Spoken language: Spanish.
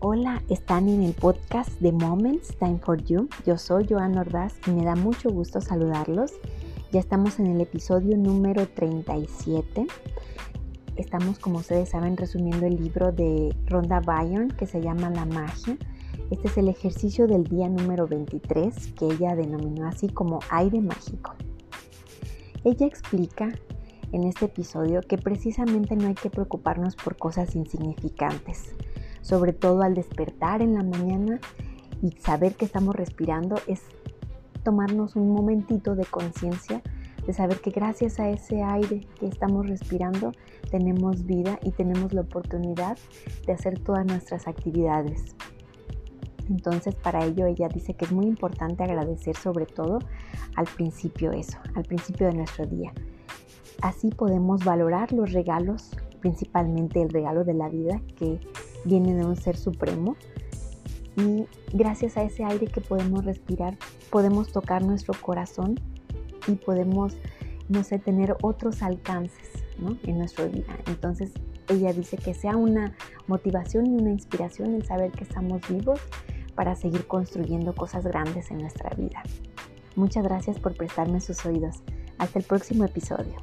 Hola, están en el podcast de Moments Time for You. Yo soy Joan Ordaz y me da mucho gusto saludarlos. Ya estamos en el episodio número 37. Estamos, como ustedes saben, resumiendo el libro de Rhonda Byrne que se llama La magia. Este es el ejercicio del día número 23 que ella denominó así como aire mágico. Ella explica en este episodio que precisamente no hay que preocuparnos por cosas insignificantes sobre todo al despertar en la mañana y saber que estamos respirando, es tomarnos un momentito de conciencia, de saber que gracias a ese aire que estamos respirando tenemos vida y tenemos la oportunidad de hacer todas nuestras actividades. Entonces para ello ella dice que es muy importante agradecer sobre todo al principio eso, al principio de nuestro día. Así podemos valorar los regalos, principalmente el regalo de la vida que viene de un ser supremo y gracias a ese aire que podemos respirar podemos tocar nuestro corazón y podemos, no sé, tener otros alcances en nuestro día. Entonces ella dice que sea una motivación y una inspiración el saber que estamos vivos para seguir construyendo cosas grandes en nuestra vida. Muchas gracias por prestarme sus oídos. Hasta el próximo episodio.